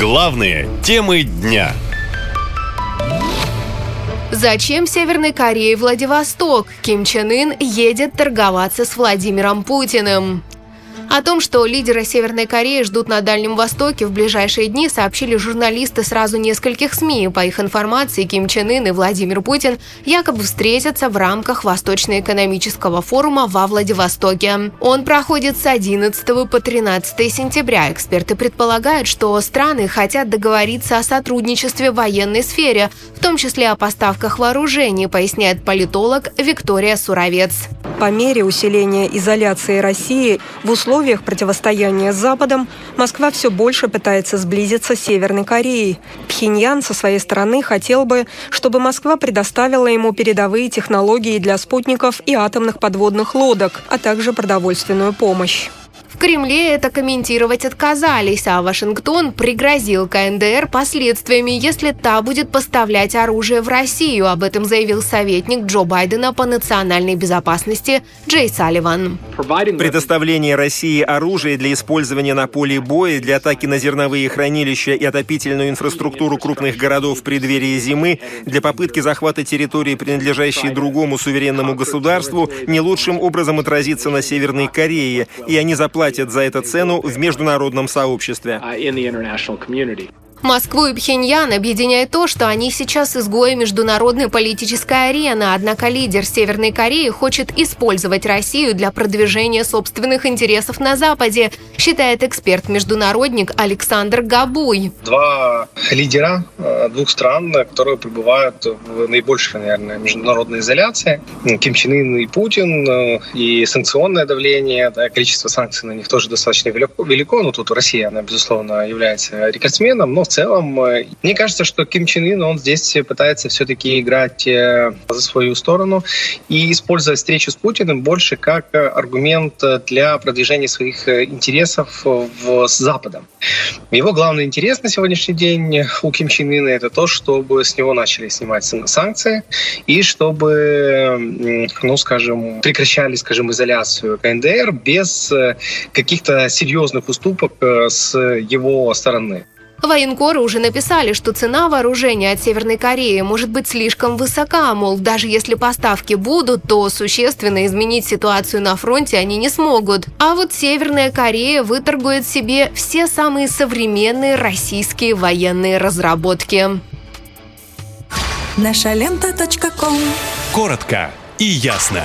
Главные темы дня. Зачем Северной Корее Владивосток? Ким Чен Ын едет торговаться с Владимиром Путиным. О том, что лидера Северной Кореи ждут на Дальнем Востоке в ближайшие дни, сообщили журналисты сразу нескольких СМИ. По их информации, Ким Чен Ын и Владимир Путин якобы встретятся в рамках Восточно-экономического форума во Владивостоке. Он проходит с 11 по 13 сентября. Эксперты предполагают, что страны хотят договориться о сотрудничестве в военной сфере, в том числе о поставках вооружений, поясняет политолог Виктория Суровец. По мере усиления изоляции России в условиях противостояния с Западом Москва все больше пытается сблизиться с Северной Кореей. Пхеньян со своей стороны хотел бы, чтобы Москва предоставила ему передовые технологии для спутников и атомных подводных лодок, а также продовольственную помощь. Кремле это комментировать отказались, а Вашингтон пригрозил КНДР последствиями, если та будет поставлять оружие в Россию. Об этом заявил советник Джо Байдена по национальной безопасности Джей Салливан. Предоставление России оружия для использования на поле боя, для атаки на зерновые хранилища и отопительную инфраструктуру крупных городов в преддверии зимы, для попытки захвата территории, принадлежащей другому суверенному государству, не лучшим образом отразится на Северной Корее, и они заплатят платят за это цену в международном сообществе. Москву и Пхеньян объединяет то, что они сейчас изгои международной политической арены, однако лидер Северной Кореи хочет использовать Россию для продвижения собственных интересов на Западе, считает эксперт-международник Александр Габуй. Два лидера э, двух стран, которые пребывают в наибольшей, наверное, международной изоляции. Ким Чен Ын и Путин, э, и санкционное давление, да, количество санкций на них тоже достаточно велико. Ну, тут Россия, она, безусловно, является рекордсменом, но целом, э, мне кажется, что Ким Чен Ын, он здесь пытается все-таки играть э, за свою сторону и использовать встречу с Путиным больше как аргумент для продвижения своих интересов в, с Западом. Его главный интерес на сегодняшний день у Ким Чен Ына это то, чтобы с него начали снимать санкции и чтобы, ну, скажем, прекращали, скажем, изоляцию КНДР без каких-то серьезных уступок с его стороны. Военкоры уже написали, что цена вооружения от Северной Кореи может быть слишком высока, мол, даже если поставки будут, то существенно изменить ситуацию на фронте они не смогут. А вот Северная Корея выторгует себе все самые современные российские военные разработки. Наша лента. Коротко и ясно.